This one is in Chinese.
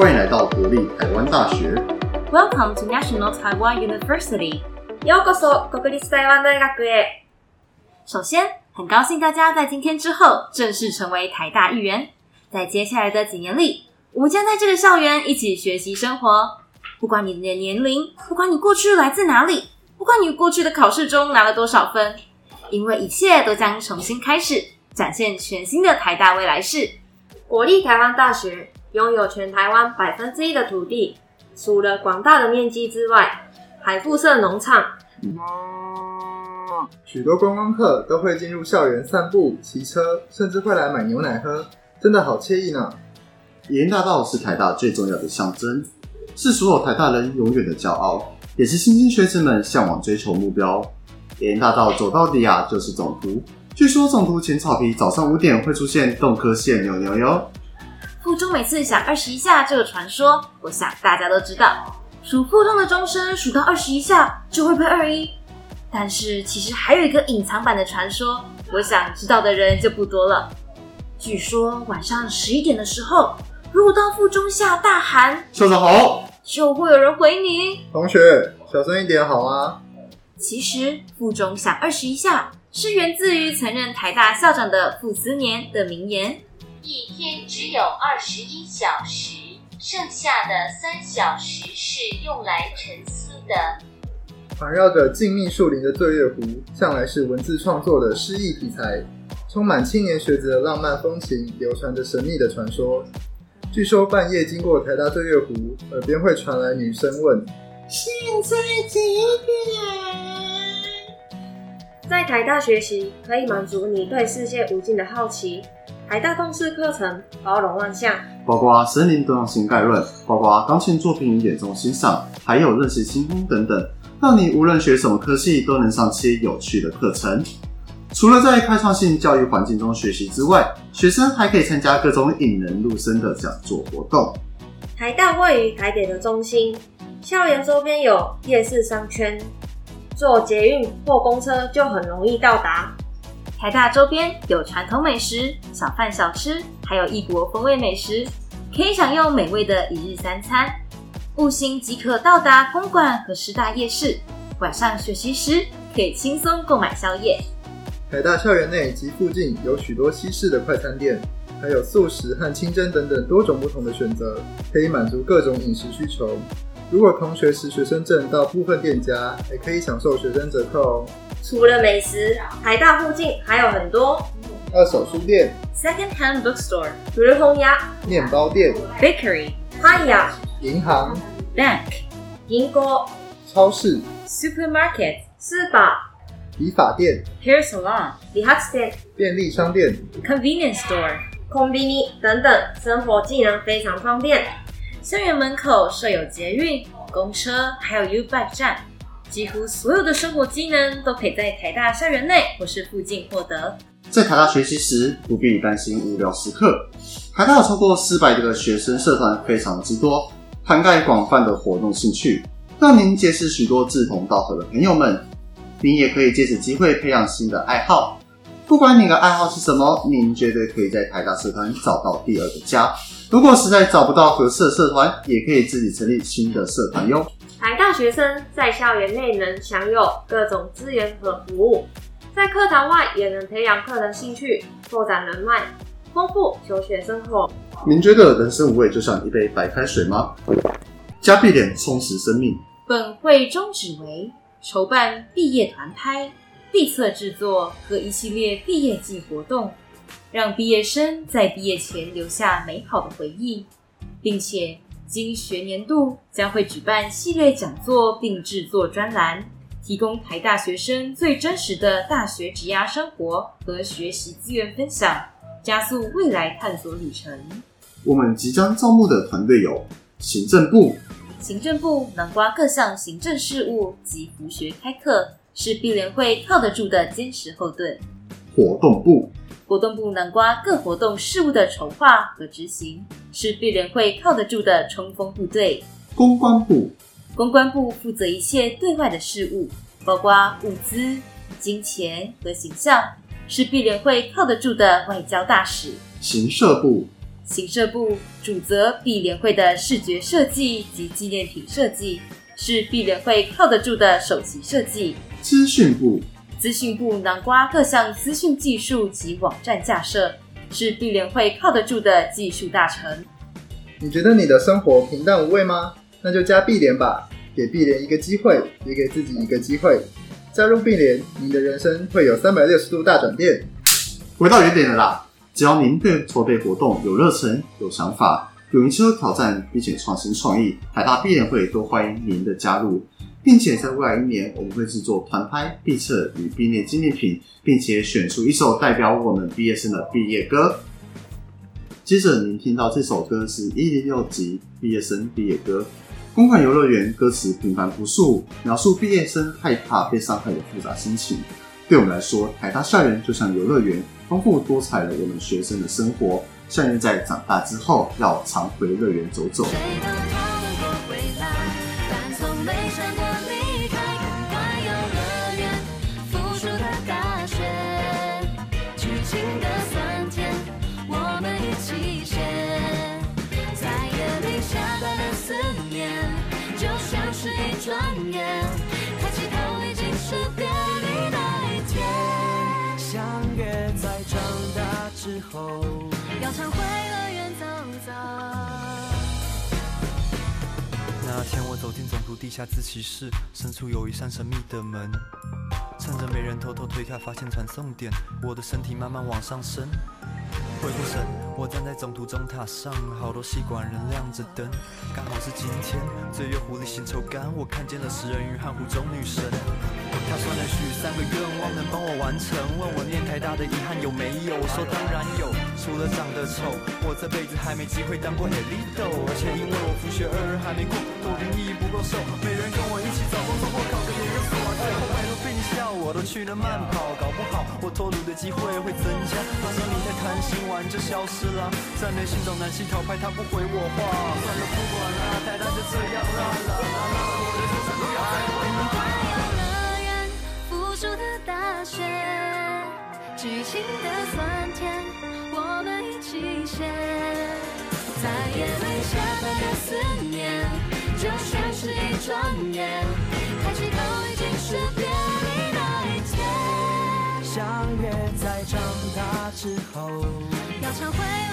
欢迎来到国立台湾大学。 Welcome to National Taiwan University。ようこそ国立台湾大学へ。首先，很高兴大家在今天之后正式成为台大一员。在接下来的几年里，我们将在这个校园一起学习生活。不管你的年龄，不管你过去来自哪里，不管你过去的考试中拿了多少分，因为一切都将重新开始，展现全新的台大未来式。国立台湾大学 拥有全台湾百分之一的土地，除了广大的面积之外，还附设农场。许多观光客都会进入校园散步、骑车，甚至会来买牛奶喝，真的好惬意呢。延大道是台大最重要的象征，是所有台大人永远的骄傲，也是新兴学子们向往追求目标。延大道走到底啊，就是总图。据说总图前草皮早上五点会出现动科线牛牛哟。附中每次响二十一下这个传说，我想大家都知道，数附中的钟声数到二十一下就会被二一。但是其实还有一个隐藏版的传说，我想知道的人就不多了。据说晚上十一点的时候，如果到附中下大喊校长好，“就会有人回你同学，小声一点好吗？”。其实附中响二十一下是源自于曾任台大校长的傅斯年的名言。一天只有二十一小时，剩下的三小时是用来沉思的。环绕着静谧树林的醉月湖，向来是文字创作的诗意题材，充满青年学子的浪漫风情，流传着神秘的传说。据说半夜经过台大醉月湖，耳边会传来女声问现在几点在台大学习可以满足你对世界无尽的好奇。台大动视课程包容万象，包括森林多样性概论，包括钢琴作品眼中欣赏，还有认识星空等等，让你无论学什么科系都能上些有趣的课程。除了在开创性教育环境中学习之外，学生还可以参加各种引人入胜的讲座活动。台大位于台北的中心，校园周边有夜市商圈，坐捷运或公车就很容易到达。台大周边有传统美食、小贩小吃，还有异国风味美食，可以享用美味的一日三餐。步行即可到达公馆和师大夜市，晚上学习时可以轻松购买宵夜。台大校园内及附近有许多西式的快餐店，还有素食和清真等等多种不同的选择，可以满足各种饮食需求。如果同学持学生证到部分店家，还可以享受学生折扣哦。除了美食，台大附近还有很多二手书店、Second-hand bookstore, 古红鸭、面包店、bakery, 派雅、银行、bank, 银锅、超市、supermarket, 斯巴、理发店、hair salon, 理发店、便利商店、convenience store。空比尼等等，生活技能非常方便。校园门口设有捷运、公车，还有 U Bike 站，几乎所有的生活机能都可以在台大校园内或是附近获得。在台大学习时，不必担心无聊时刻。台大有超过四百个学生社团，非常之多，涵盖广泛的活动兴趣，让您结识许多志同道合的朋友们。您也可以借此机会培养新的爱好。不管你的爱好是什么，您绝对可以在台大社团找到第二个家。如果实在找不到合适的社团，也可以自己成立新的社团哟。台大学生在校园内能享有各种资源和服务，在课堂外也能培养个人兴趣，拓展人脉，丰富求学生活。您觉得人生无味就像一杯白开水吗？加必点充实生命。本会宗旨为筹办毕业团拍、毕测制作和一系列毕业季活动，让毕业生在毕业前留下美好的回忆，并且经学年度将会举办系列讲座并制作专栏，提供台大学生最真实的大学职涯生活和学习资源分享，加速未来探索旅程。我们即将招募的团队有行政部、行政部南瓜各项行政事务及服学开课，是毕联会靠得住的坚实后盾。活动部、活动部南瓜各活动事务的筹划和执行，是碧联会靠得住的冲锋部队。公关部、公关部负责一切对外的事务，包括物资、金钱和形象，是碧联会靠得住的外交大使。行社部、行社部主责碧联会的视觉设计及纪念品设计，是碧联会靠得住的首席设计。资讯部资讯部南瓜各项资讯技术及网站架设，是碧联会靠得住的技术大成。你觉得你的生活平淡无味吗？那就加碧联吧，给碧联一个机会，也给自己一个机会。加入碧联，你的人生会有三百六十度大转变。回到原点了啦，只要您对筹备活动有热忱、有想法、勇于接受挑战，并且创新创意，海大毕业会都欢迎您的加入，并且在未来一年，我们会制作团拍、毕册与毕业纪念品，并且选出一首代表我们毕业生的毕业歌。接着您听到这首歌是一零六级毕业生毕业歌，公馆游乐园歌词平凡朴素，描述毕业生害怕被伤害的复杂心情。对我们来说，台大校园就像游乐园，丰富多彩了我们学生的生活。校园在长大之后，要常回乐园走走。转眼，抬起头已经是别离那一天。相约在长大之后。要常回乐园走走。那天我走进总图地下自习室，深处有一扇神秘的门。趁着没人偷偷推开，发现传送点，我的身体慢慢往上升。回过神，我站在总图中塔上，好多吸管人亮着灯。刚好是今天，醉月湖里薪酬干，我看见了食人鱼和湖中女神。他说能许三个愿望，能帮我完成。问我念台大的遗憾有没有？我说当然有，除了长得丑，我这辈子还没机会当过 elite。而且因为我复学二还没过，多灵意义不够瘦，没人跟我一起找工作或考个研究所。最后拜托病校，我都去了慢跑，搞不好我脱乳的机会会增加。马上你在谈心玩就消失了，在内心找南希讨拍，他不回我话。算了不管了，太大就这样啦啦啦啦，我的人生不要爱我。游乐园，付出的大学，剧情的酸甜，我们一起写。在夜里要常回